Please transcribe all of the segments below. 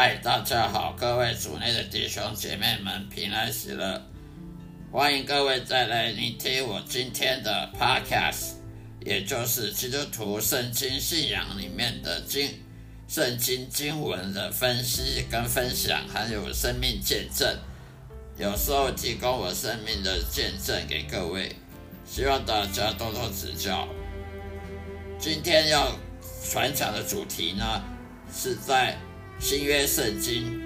嗨，大家好，各位主内的弟兄姐妹们，平安喜乐！欢迎各位再来聆听我今天的 Podcast，也就是基督徒圣经信仰里面的经圣经经文的分析跟分享，还有生命见证，有时候提供我生命的见证给各位，希望大家多多指教。今天要传讲的主题呢，是在。新约圣经，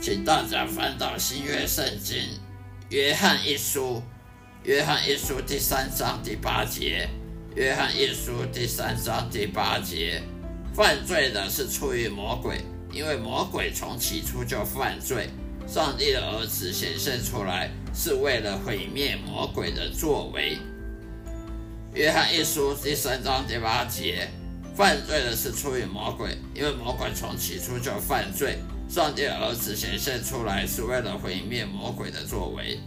请大家翻到新约圣经，约翰一书，约翰一书第三章第八节，约翰一书第三章第八节，犯罪的是出于魔鬼，因为魔鬼从起初就犯罪。上帝的儿子显现出来，是为了毁灭魔鬼的作为。约翰一书第三章第八节。犯罪的是出于魔鬼，因为魔鬼从起初就犯罪。上帝儿子显现出来是为了毁灭魔鬼的作为。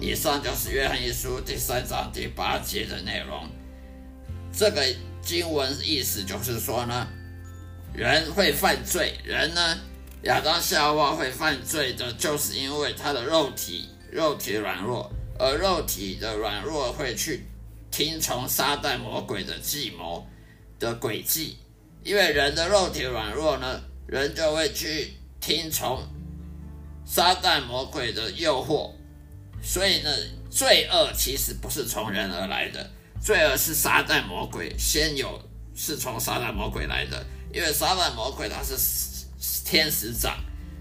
以上就是约翰一书第三章第八节的内容。这个经文意思就是说呢，人会犯罪，人呢，亚当夏娃会犯罪的，就是因为他的肉体肉体软弱，而肉体的软弱会去听从撒旦魔鬼的计谋。的轨迹，因为人的肉体软弱呢，人就会去听从撒旦魔鬼的诱惑，所以呢，罪恶其实不是从人而来的，罪恶是撒旦魔鬼先有，是从撒旦魔鬼来的，因为撒旦魔鬼他是天使长，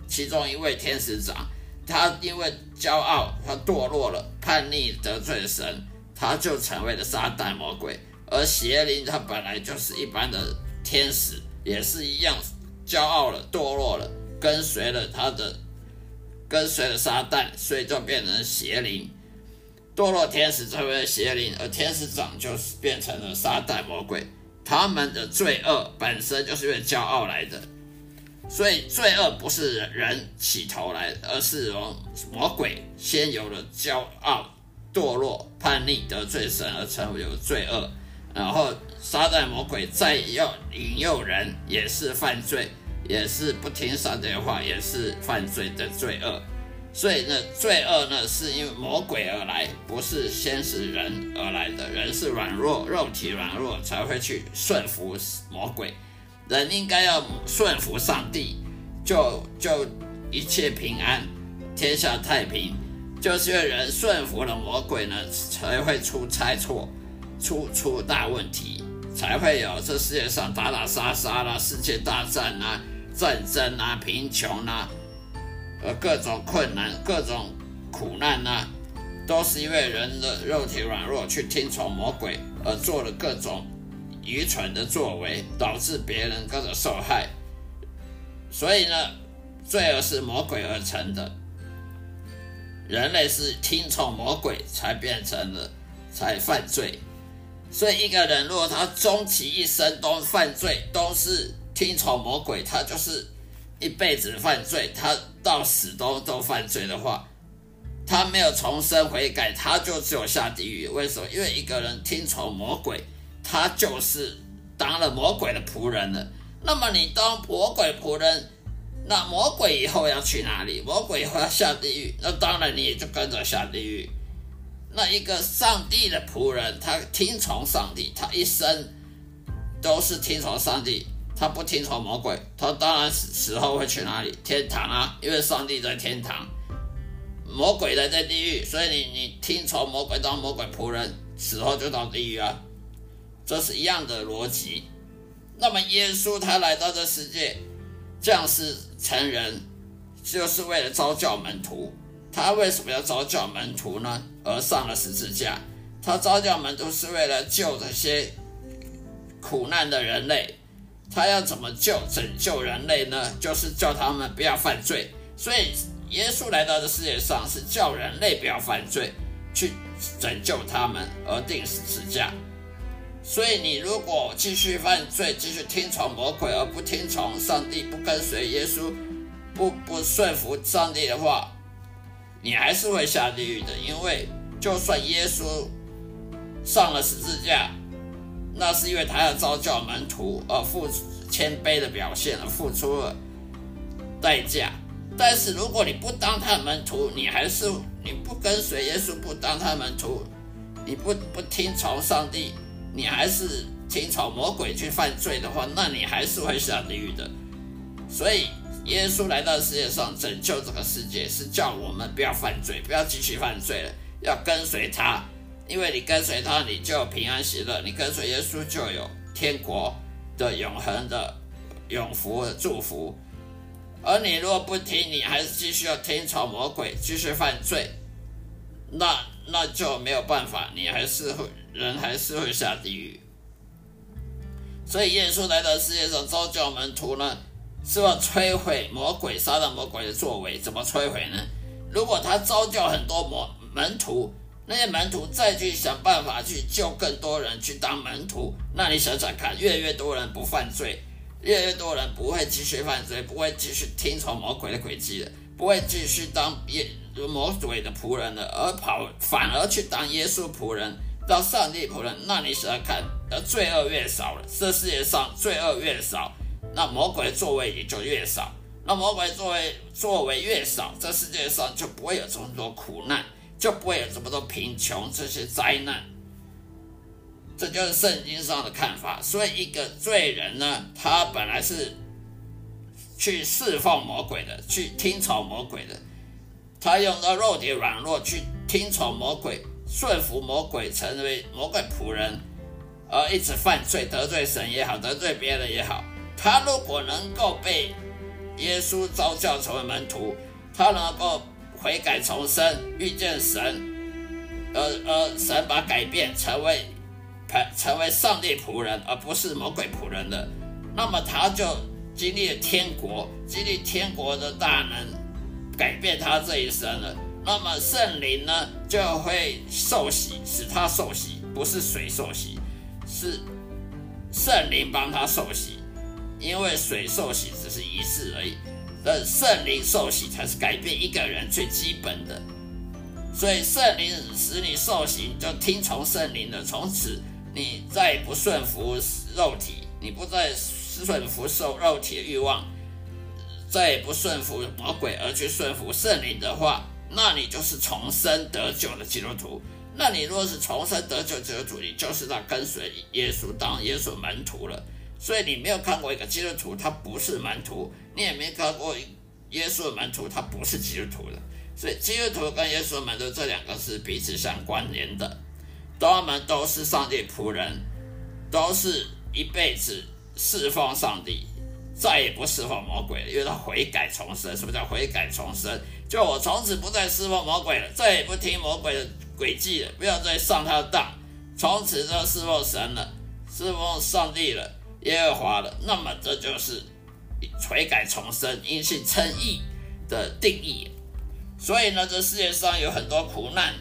其中一位天使长，他因为骄傲，他堕落了，叛逆得罪神，他就成为了撒旦魔鬼。而邪灵他本来就是一般的天使，也是一样骄傲了、堕落了，跟随了他的，跟随了撒旦，所以就变成邪灵。堕落天使成为了邪灵，而天使长就是变成了撒旦魔鬼。他们的罪恶本身就是因为骄傲来的，所以罪恶不是人起头来的，而是由魔鬼先有了骄傲、堕落、叛逆、得罪神而成为有罪恶。然后撒旦魔鬼再要引诱人，也是犯罪，也是不听上帝的话，也是犯罪的罪恶。所以呢，罪恶呢是因为魔鬼而来，不是先是人而来的。人是软弱，肉体软弱才会去顺服魔鬼。人应该要顺服上帝，就就一切平安，天下太平。就是因为人顺服了魔鬼呢，才会出差错。出出大问题，才会有这世界上打打杀杀啦、世界大战啊、战争啊、贫穷啊，呃，各种困难、各种苦难啊，都是因为人的肉体软弱，去听从魔鬼而做了各种愚蠢的作为，导致别人各种受害。所以呢，罪恶是魔鬼而成的，人类是听从魔鬼才变成了，才犯罪。所以一个人如果他终其一生都犯罪，都是听从魔鬼，他就是一辈子犯罪，他到死都都犯罪的话，他没有重生悔改，他就只有下地狱。为什么？因为一个人听从魔鬼，他就是当了魔鬼的仆人了。那么你当魔鬼仆人，那魔鬼以后要去哪里？魔鬼以后要下地狱，那当然你也就跟着下地狱。那一个上帝的仆人，他听从上帝，他一生都是听从上帝，他不听从魔鬼，他当然死死后会去哪里？天堂啊，因为上帝在天堂，魔鬼在在地狱，所以你你听从魔鬼当魔鬼仆人，死后就到地狱啊，这是一样的逻辑。那么耶稣他来到这世界，降世成人，就是为了招教门徒。他为什么要招教门徒呢？而上了十字架，他招教门徒是为了救这些苦难的人类。他要怎么救、拯救人类呢？就是叫他们不要犯罪。所以耶稣来到这世界上是叫人类不要犯罪，去拯救他们而定十字架。所以你如果继续犯罪，继续听从魔鬼而不听从上帝，不跟随耶稣，不不顺服上帝的话，你还是会下地狱的，因为就算耶稣上了十字架，那是因为他要招教门徒而付出谦卑的表现而付出了代价。但是如果你不当他的门徒，你还是你不跟随耶稣，不当他的门徒，你不不听从上帝，你还是听从魔鬼去犯罪的话，那你还是会下地狱的。所以。耶稣来到世界上拯救这个世界，是叫我们不要犯罪，不要继续犯罪了，要跟随他。因为你跟随他，你就有平安喜乐；你跟随耶稣，就有天国的永恒的永福的祝福。而你如果不听，你还是继续要听从魔鬼，继续犯罪，那那就没有办法，你还是会人还是会下地狱。所以耶稣来到世界上招教门徒呢？是要摧毁魔鬼、杀了魔鬼的作为，怎么摧毁呢？如果他招教很多魔门徒，那些门徒再去想办法去救更多人去当门徒，那你想想看，越来越多人不犯罪，越来越多人不会继续犯罪，不会继续听从魔鬼的诡计的，不会继续当耶魔鬼的仆人的，而跑反而去当耶稣仆人，当上帝仆人，那你想想看，而，罪恶越少了，这世界上罪恶越少。那魔鬼的座位也就越少，那魔鬼座位座位越少，这世界上就不会有这么多苦难，就不会有这么多贫穷这些灾难。这就是圣经上的看法。所以，一个罪人呢，他本来是去侍奉魔鬼的，去听从魔鬼的，他用到肉体软弱去听从魔鬼，顺服魔鬼，成为魔鬼仆人，而一直犯罪，得罪神也好，得罪别人也好。他如果能够被耶稣召教成为门徒，他能够悔改重生，遇见神，而而神把改变成为成为上帝仆人，而不是魔鬼仆人的，那么他就经历了天国，经历天国的大能，改变他这一生了。那么圣灵呢，就会受洗，使他受洗，不是水受洗，是圣灵帮他受洗。因为水受洗只是仪式而已，但圣灵受洗才是改变一个人最基本的。所以圣灵使你受洗，就听从圣灵的，从此你再也不顺服肉体，你不再顺服受肉体的欲望，再也不顺服魔鬼，而去顺服圣灵的话，那你就是重生得救的基督徒。那你若是重生得救基督徒，你就是在跟随耶稣当耶稣门徒了。所以你没有看过一个基督徒，他不是门徒；你也没看过耶稣的门徒，他不是基督徒的。所以基督徒跟耶稣的门徒这两个是彼此相关联的，他们都是上帝仆人，都是一辈子侍奉上帝，再也不侍奉魔鬼了，因为他悔改重生。什么叫悔改重生？就我从此不再侍奉魔鬼了，再也不听魔鬼的诡计了，不要再上他的当，从此就侍奉神了，侍奉上帝了，耶和华了。那么这就是悔改重生、因信称义的定义。所以呢，这世界上有很多苦难，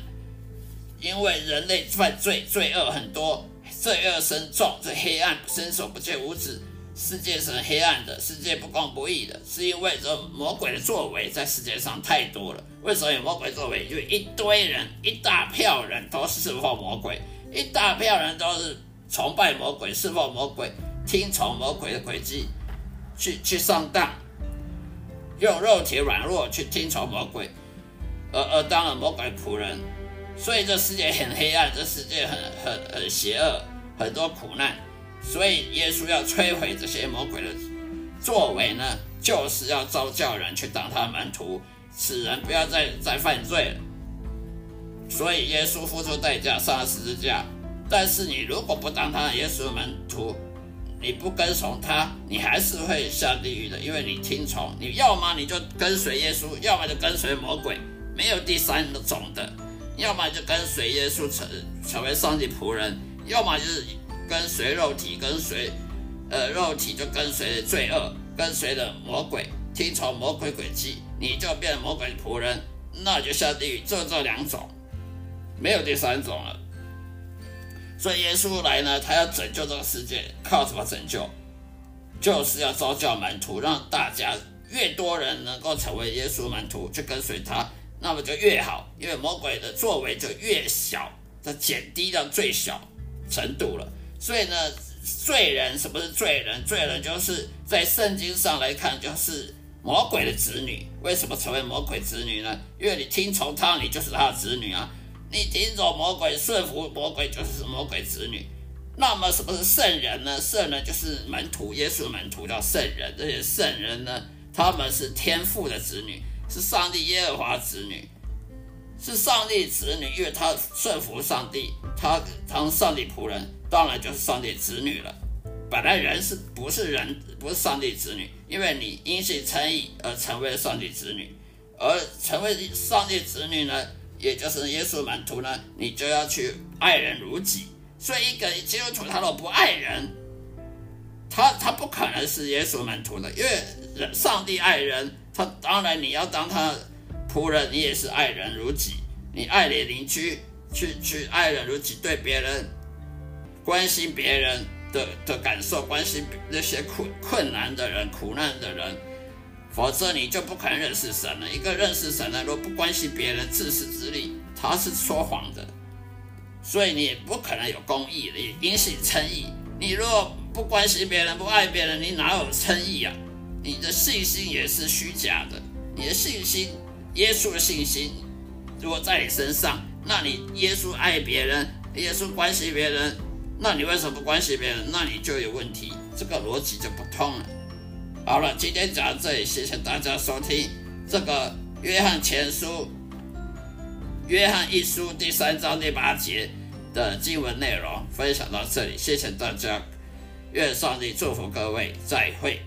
因为人类犯罪、罪恶很多，罪恶深重，这黑暗伸手不见五指。世界是黑暗的，世界不公不义的，是因为这魔鬼的作为在世界上太多了。为什么有魔鬼作为？就一堆人，一大票人都是侍奉魔鬼，一大票人都是崇拜魔鬼、侍奉魔鬼、听从魔鬼的轨迹，去去上当，用肉体软弱去听从魔鬼，而而当了魔鬼仆人。所以这世界很黑暗，这世界很很很邪恶，很多苦难。所以耶稣要摧毁这些魔鬼的作为呢，就是要招教人去当他门徒，使人不要再再犯罪了。所以耶稣付出代价上了十字架。但是你如果不当他耶稣的门徒，你不跟从他，你还是会下地狱的，因为你听从，你要么你就跟随耶稣，要么就跟随魔鬼，没有第三种的。要么就跟随耶稣成成为上帝仆人，要么就是。跟随肉体，跟随，呃，肉体就跟随罪恶，跟随着魔鬼，听从魔鬼诡计，你就变魔鬼仆人，那就下地狱。就这两种，没有第三种了。所以耶稣来呢，他要拯救这个世界，靠什么拯救？就是要招教门徒，让大家越多人能够成为耶稣门徒，去跟随他，那么就越好，因为魔鬼的作为就越小，它减低到最小程度了。所以呢，罪人什么是罪人？罪人就是在圣经上来看，就是魔鬼的子女。为什么成为魔鬼子女呢？因为你听从他，你就是他的子女啊。你听从魔鬼，顺服魔鬼，就是魔鬼子女。那么什么是圣人呢？圣人就是门徒，耶稣门徒叫圣人。这些圣人呢，他们是天父的子女，是上帝耶和华子女，是上帝子女，因为他顺服上帝，他当上帝仆人。当然就是上帝子女了。本来人是不是人，不是上帝子女？因为你因信称义而成为上帝子女，而成为上帝子女呢，也就是耶稣门徒呢，你就要去爱人如己。所以一个基督徒他若不爱人，他他不可能是耶稣门徒的。因为人上帝爱人，他当然你要当他仆人，你也是爱人如己。你爱你邻居，去去爱人如己，对别人。关心别人的的感受，关心那些困困难的人、苦难的人，否则你就不可能认识神了。一个认识神的，若不关心别人、自私自利，他是说谎的。所以你也不可能有公义，你因信称义。你若不关心别人、不爱别人，你哪有称义啊？你的信心也是虚假的。你的信心，耶稣的信心，如果在你身上，那你耶稣爱别人，耶稣关心别人。那你为什么不关心别人？那你就有问题，这个逻辑就不通了。好了，今天讲到这里，谢谢大家收听这个约翰前书、约翰一书第三章第八节的经文内容，分享到这里，谢谢大家，愿上帝祝福各位，再会。